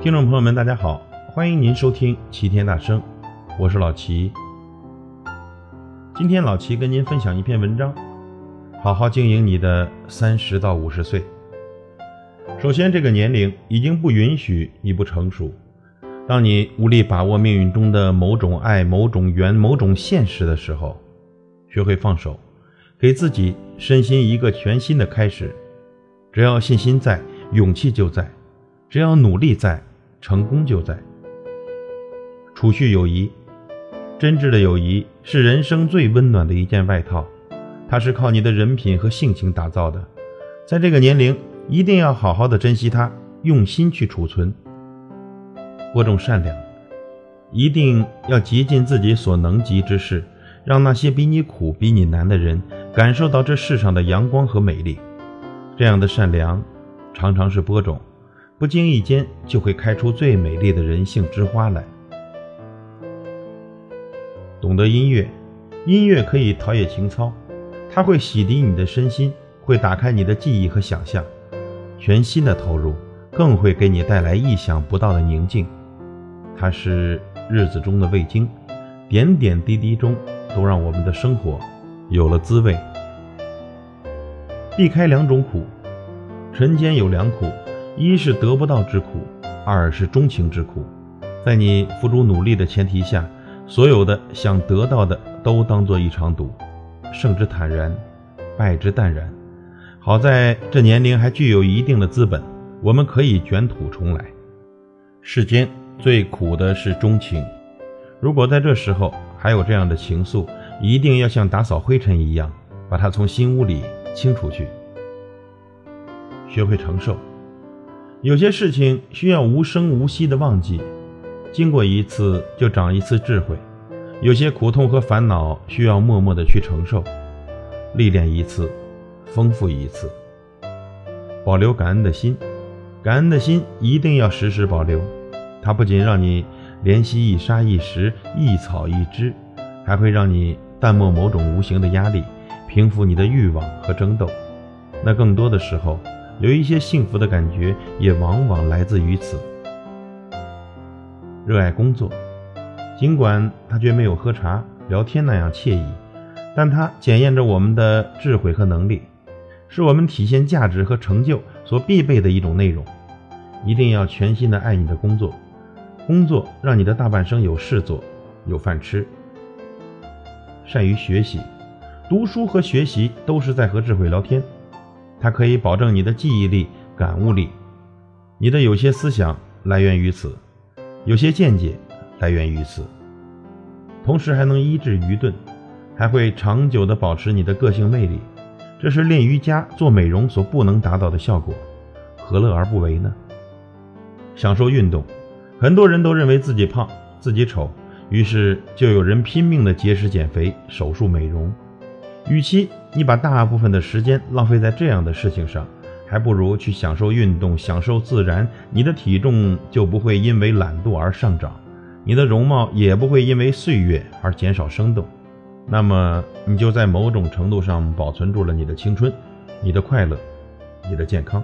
听众朋友们，大家好，欢迎您收听齐天大圣，我是老齐。今天老齐跟您分享一篇文章，好好经营你的三十到五十岁。首先，这个年龄已经不允许你不成熟。当你无力把握命运中的某种爱、某种缘、某种现实的时候，学会放手，给自己身心一个全新的开始。只要信心在，勇气就在；只要努力在。成功就在。储蓄友谊，真挚的友谊是人生最温暖的一件外套，它是靠你的人品和性情打造的。在这个年龄，一定要好好的珍惜它，用心去储存。播种善良，一定要极尽自己所能及之事，让那些比你苦、比你难的人感受到这世上的阳光和美丽。这样的善良，常常是播种。不经意间就会开出最美丽的人性之花来。懂得音乐，音乐可以陶冶情操，它会洗涤你的身心，会打开你的记忆和想象。全新的投入，更会给你带来意想不到的宁静。它是日子中的味精，点点滴滴中都让我们的生活有了滋味。避开两种苦，人间有两苦。一是得不到之苦，二是钟情之苦。在你付出努力的前提下，所有的想得到的都当做一场赌，胜之坦然，败之淡然。好在这年龄还具有一定的资本，我们可以卷土重来。世间最苦的是钟情，如果在这时候还有这样的情愫，一定要像打扫灰尘一样，把它从心屋里清出去。学会承受。有些事情需要无声无息的忘记，经过一次就长一次智慧；有些苦痛和烦恼需要默默的去承受，历练一次，丰富一次。保留感恩的心，感恩的心一定要时时保留。它不仅让你怜惜一沙一石一草一枝，还会让你淡漠某种无形的压力，平复你的欲望和争斗。那更多的时候。有一些幸福的感觉，也往往来自于此。热爱工作，尽管它绝没有喝茶聊天那样惬意，但它检验着我们的智慧和能力，是我们体现价值和成就所必备的一种内容。一定要全心的爱你的工作，工作让你的大半生有事做，有饭吃。善于学习，读书和学习都是在和智慧聊天。它可以保证你的记忆力、感悟力，你的有些思想来源于此，有些见解来源于此，同时还能医治愚钝，还会长久地保持你的个性魅力。这是练瑜伽、做美容所不能达到的效果，何乐而不为呢？享受运动，很多人都认为自己胖、自己丑，于是就有人拼命地节食减肥、手术美容。与其你把大部分的时间浪费在这样的事情上，还不如去享受运动，享受自然。你的体重就不会因为懒惰而上涨，你的容貌也不会因为岁月而减少生动。那么，你就在某种程度上保存住了你的青春、你的快乐、你的健康。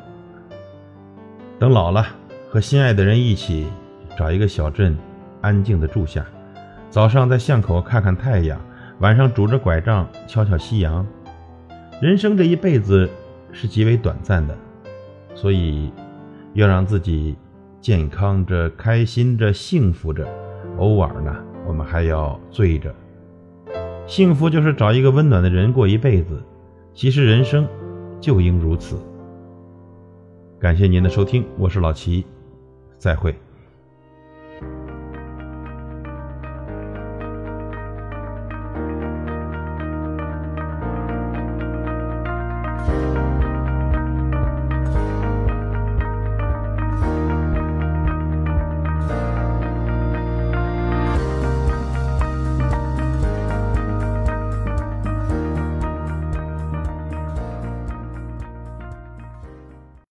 等老了，和心爱的人一起找一个小镇，安静的住下，早上在巷口看看太阳。晚上拄着拐杖瞧瞧夕阳，人生这一辈子是极为短暂的，所以要让自己健康着、开心着、幸福着。偶尔呢，我们还要醉着。幸福就是找一个温暖的人过一辈子。其实人生就应如此。感谢您的收听，我是老齐，再会。